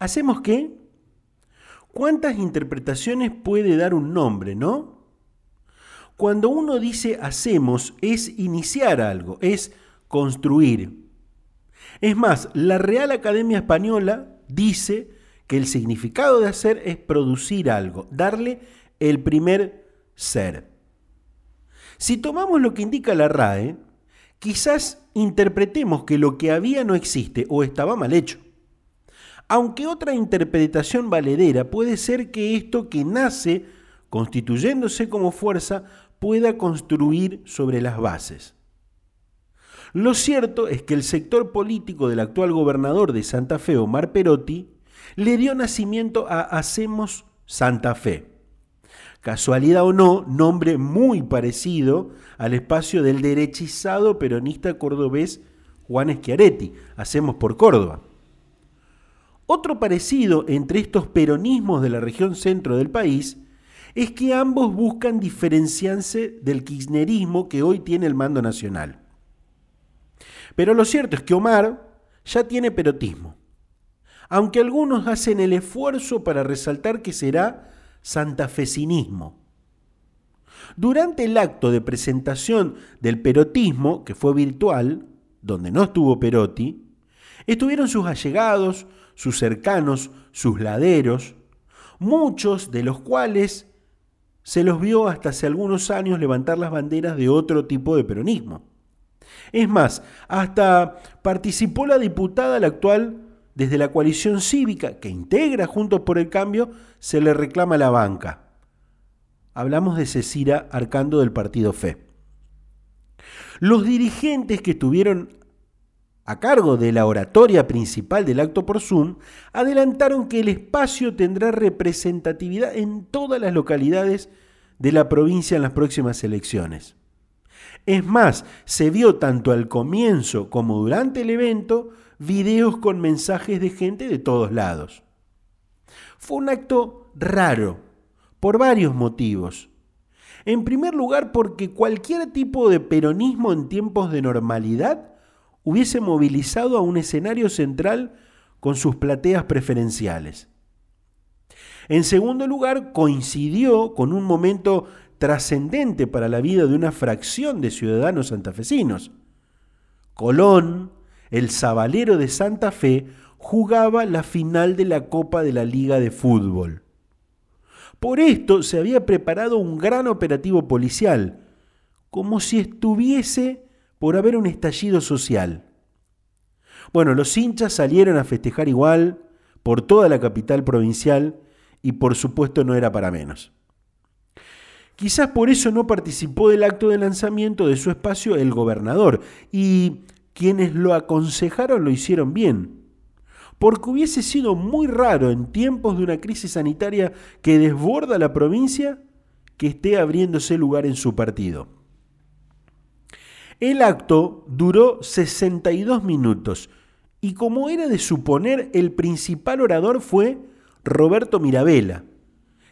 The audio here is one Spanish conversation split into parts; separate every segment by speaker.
Speaker 1: ¿Hacemos qué? ¿Cuántas interpretaciones puede dar un nombre, no? Cuando uno dice hacemos es iniciar algo, es construir. Es más, la Real Academia Española dice que el significado de hacer es producir algo, darle el primer ser. Si tomamos lo que indica la RAE, quizás interpretemos que lo que había no existe o estaba mal hecho. Aunque otra interpretación valedera puede ser que esto que nace constituyéndose como fuerza pueda construir sobre las bases. Lo cierto es que el sector político del actual gobernador de Santa Fe, Omar Perotti, le dio nacimiento a Hacemos Santa Fe. Casualidad o no, nombre muy parecido al espacio del derechizado peronista cordobés Juan Schiaretti, Hacemos por Córdoba. Otro parecido entre estos peronismos de la región centro del país es que ambos buscan diferenciarse del kirchnerismo que hoy tiene el mando nacional. Pero lo cierto es que Omar ya tiene perotismo, aunque algunos hacen el esfuerzo para resaltar que será santafesinismo. Durante el acto de presentación del perotismo, que fue virtual, donde no estuvo Perotti, estuvieron sus allegados, sus cercanos, sus laderos, muchos de los cuales se los vio hasta hace algunos años levantar las banderas de otro tipo de peronismo. Es más, hasta participó la diputada, la actual, desde la coalición cívica, que integra Juntos por el Cambio, se le reclama la banca. Hablamos de Cecira Arcando del Partido Fe. Los dirigentes que estuvieron a cargo de la oratoria principal del acto por Zoom, adelantaron que el espacio tendrá representatividad en todas las localidades de la provincia en las próximas elecciones. Es más, se vio tanto al comienzo como durante el evento videos con mensajes de gente de todos lados. Fue un acto raro, por varios motivos. En primer lugar, porque cualquier tipo de peronismo en tiempos de normalidad hubiese movilizado a un escenario central con sus plateas preferenciales. En segundo lugar, coincidió con un momento trascendente para la vida de una fracción de ciudadanos santafesinos. Colón, el sabalero de Santa Fe, jugaba la final de la Copa de la Liga de Fútbol. Por esto se había preparado un gran operativo policial, como si estuviese por haber un estallido social. Bueno, los hinchas salieron a festejar igual por toda la capital provincial y por supuesto no era para menos. Quizás por eso no participó del acto de lanzamiento de su espacio el gobernador y quienes lo aconsejaron lo hicieron bien. Porque hubiese sido muy raro en tiempos de una crisis sanitaria que desborda la provincia que esté abriéndose lugar en su partido. El acto duró 62 minutos y como era de suponer, el principal orador fue Roberto Mirabella,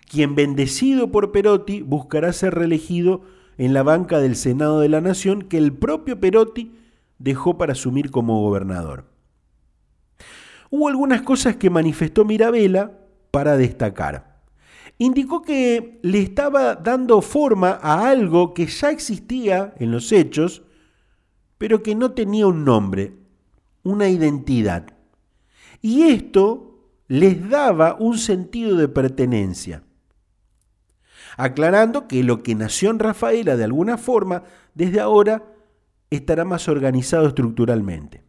Speaker 1: quien bendecido por Perotti buscará ser reelegido en la banca del Senado de la Nación que el propio Perotti dejó para asumir como gobernador. Hubo algunas cosas que manifestó Mirabella para destacar. Indicó que le estaba dando forma a algo que ya existía en los hechos, pero que no tenía un nombre, una identidad. Y esto les daba un sentido de pertenencia aclarando que lo que nació en Rafaela de alguna forma, desde ahora estará más organizado estructuralmente.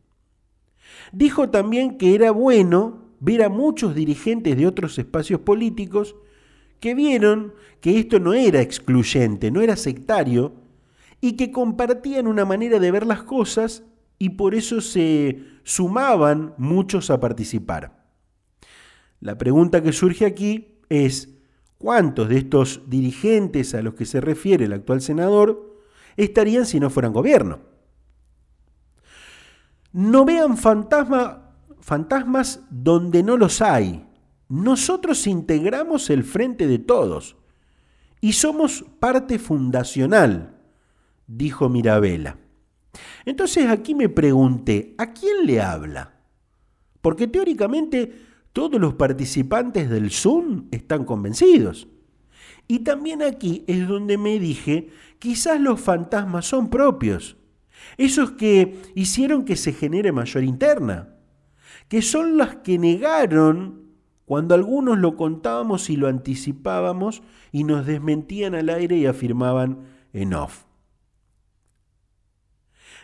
Speaker 1: Dijo también que era bueno ver a muchos dirigentes de otros espacios políticos que vieron que esto no era excluyente, no era sectario, y que compartían una manera de ver las cosas y por eso se sumaban muchos a participar. La pregunta que surge aquí es, ¿Cuántos de estos dirigentes a los que se refiere el actual senador estarían si no fueran gobierno? No vean fantasmas donde no los hay. Nosotros integramos el frente de todos y somos parte fundacional, dijo Mirabella. Entonces aquí me pregunté, ¿a quién le habla? Porque teóricamente todos los participantes del Zoom están convencidos. Y también aquí es donde me dije, quizás los fantasmas son propios, esos que hicieron que se genere mayor interna, que son las que negaron cuando algunos lo contábamos y lo anticipábamos y nos desmentían al aire y afirmaban en off.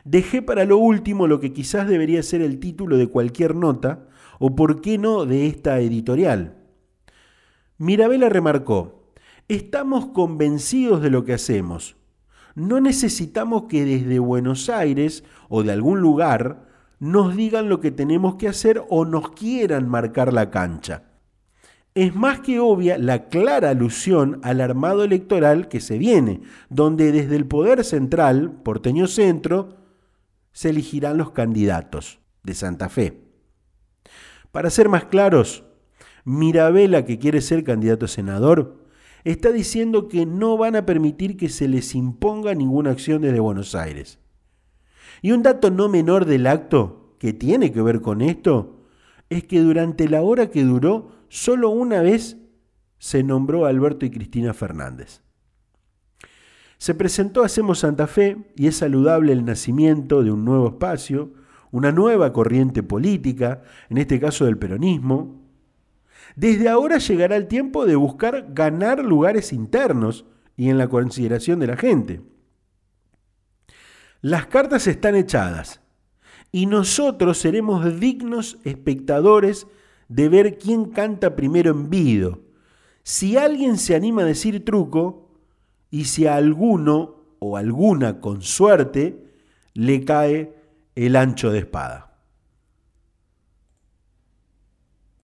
Speaker 1: Dejé para lo último lo que quizás debería ser el título de cualquier nota, o por qué no de esta editorial. Mirabella remarcó, estamos convencidos de lo que hacemos. No necesitamos que desde Buenos Aires o de algún lugar nos digan lo que tenemos que hacer o nos quieran marcar la cancha es más que obvia la clara alusión al armado electoral que se viene, donde desde el poder central, porteño centro, se elegirán los candidatos de Santa Fe. Para ser más claros, Mirabella, que quiere ser candidato a senador, está diciendo que no van a permitir que se les imponga ninguna acción desde Buenos Aires. Y un dato no menor del acto que tiene que ver con esto es que durante la hora que duró solo una vez se nombró a Alberto y Cristina Fernández. Se presentó Hacemos Santa Fe y es saludable el nacimiento de un nuevo espacio, una nueva corriente política, en este caso del peronismo. Desde ahora llegará el tiempo de buscar ganar lugares internos y en la consideración de la gente. Las cartas están echadas y nosotros seremos dignos espectadores de ver quién canta primero en vido. Si alguien se anima a decir truco y si a alguno o alguna con suerte le cae el ancho de espada.